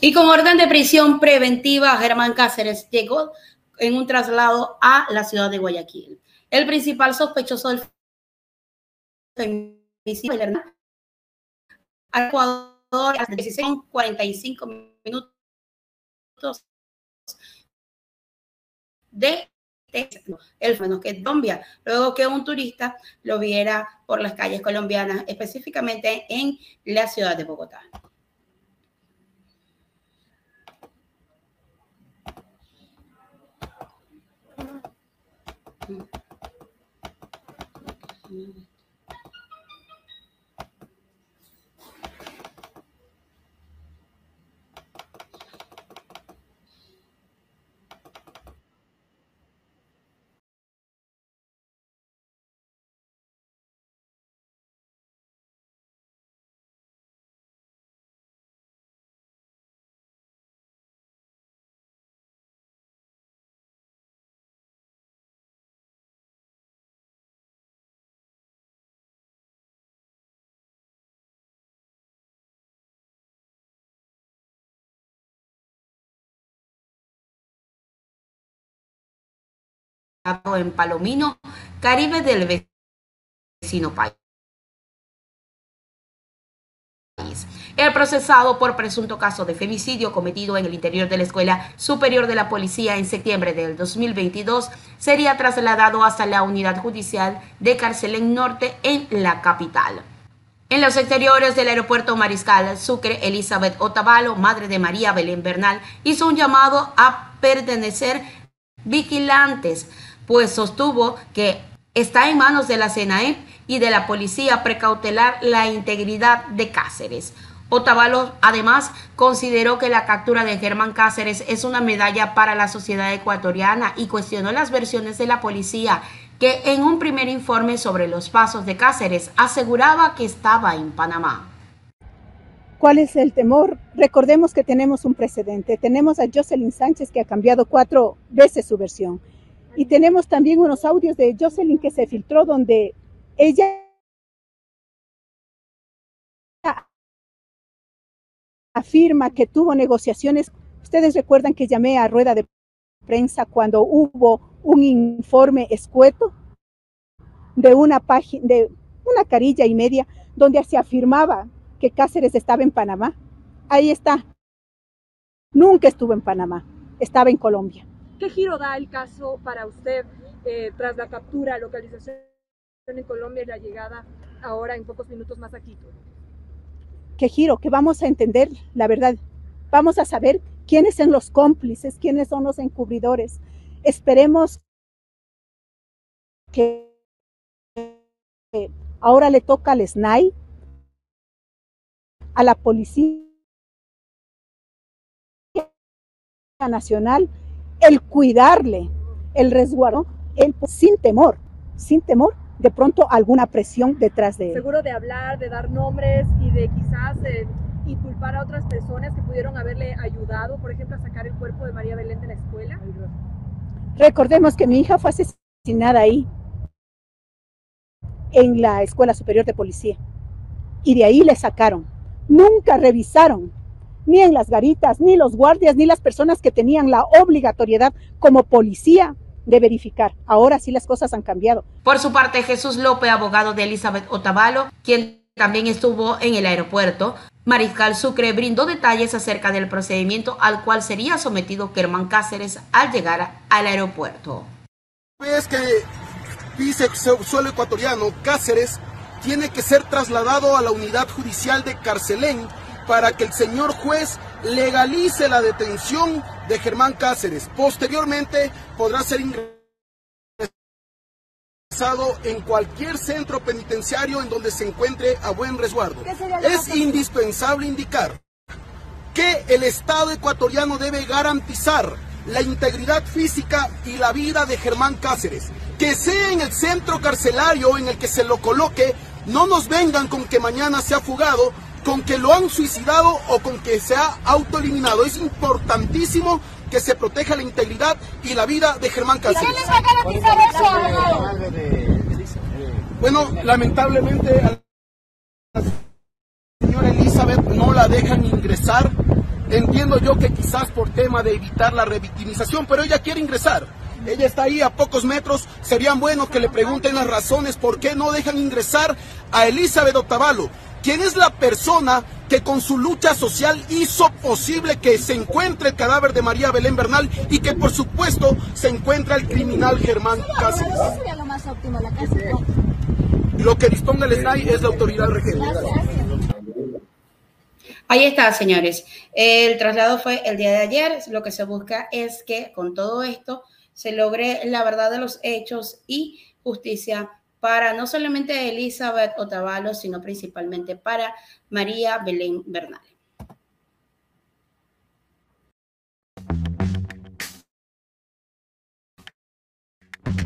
Y con orden de prisión preventiva, Germán Cáceres llegó en un traslado a la ciudad de Guayaquil. El principal sospechoso del femicidio al Ecuador a 45 minutos de el menos que Colombia, luego que un turista lo viera por las calles colombianas, específicamente en la ciudad de Bogotá. aqui. Aqui. En Palomino, Caribe del vecino país. El procesado por presunto caso de femicidio cometido en el interior de la Escuela Superior de la Policía en septiembre del 2022 sería trasladado hasta la unidad judicial de Carcelén Norte en la capital. En los exteriores del aeropuerto Mariscal Sucre, Elizabeth Otavalo, madre de María Belén Bernal, hizo un llamado a pertenecer vigilantes pues sostuvo que está en manos de la CENAEP y de la policía precautelar la integridad de Cáceres. Otavalo además consideró que la captura de Germán Cáceres es una medalla para la sociedad ecuatoriana y cuestionó las versiones de la policía que en un primer informe sobre los pasos de Cáceres aseguraba que estaba en Panamá. ¿Cuál es el temor? Recordemos que tenemos un precedente. Tenemos a Jocelyn Sánchez que ha cambiado cuatro veces su versión. Y tenemos también unos audios de Jocelyn que se filtró donde ella afirma que tuvo negociaciones. Ustedes recuerdan que llamé a rueda de prensa cuando hubo un informe escueto de una página, de una carilla y media, donde se afirmaba que Cáceres estaba en Panamá. Ahí está. Nunca estuvo en Panamá, estaba en Colombia. ¿Qué giro da el caso para usted eh, tras la captura, localización en Colombia y la llegada ahora en pocos minutos más a Quito? ¿Qué giro? Que vamos a entender la verdad. Vamos a saber quiénes son los cómplices, quiénes son los encubridores. Esperemos que ahora le toca al SNAI, a la Policía Nacional, el cuidarle, el resguardo, él sin temor, sin temor, de pronto alguna presión detrás de él. Seguro de hablar, de dar nombres y de quizás eh, inculpar a otras personas que pudieron haberle ayudado, por ejemplo, a sacar el cuerpo de María Belén de la escuela. Recordemos que mi hija fue asesinada ahí, en la Escuela Superior de Policía, y de ahí le sacaron. Nunca revisaron ni en las garitas, ni los guardias, ni las personas que tenían la obligatoriedad como policía de verificar. Ahora sí las cosas han cambiado. Por su parte, Jesús López, abogado de Elizabeth Otavalo, quien también estuvo en el aeropuerto, Mariscal Sucre brindó detalles acerca del procedimiento al cual sería sometido Germán Cáceres al llegar al aeropuerto. Es que dice suelo ecuatoriano, Cáceres tiene que ser trasladado a la unidad judicial de Carcelén para que el señor juez legalice la detención de Germán Cáceres. Posteriormente podrá ser ingresado en cualquier centro penitenciario en donde se encuentre a buen resguardo. Es indispensable indicar que el Estado ecuatoriano debe garantizar la integridad física y la vida de Germán Cáceres. Que sea en el centro carcelario en el que se lo coloque, no nos vengan con que mañana se ha fugado con que lo han suicidado o con que se ha autoeliminado. Es importantísimo que se proteja la integridad y la vida de Germán Cáceres. ¿Quién les va a garantizar eso, Bueno, lamentablemente a la señora Elizabeth no la dejan ingresar Entiendo yo que quizás por tema de evitar la revictimización, pero ella quiere ingresar. Ella está ahí a pocos metros. Serían buenos que le pregunten las razones por qué no dejan ingresar a Elizabeth Otavalo, quien es la persona que con su lucha social hizo posible que se encuentre el cadáver de María Belén Bernal y que por supuesto se encuentra el criminal Germán Cáceres. lo más óptimo, la Lo que disponga el SNAI es la autoridad regente. Ahí está, señores. El traslado fue el día de ayer. Lo que se busca es que con todo esto se logre la verdad de los hechos y justicia para no solamente Elizabeth Otavalo, sino principalmente para María Belén Bernal.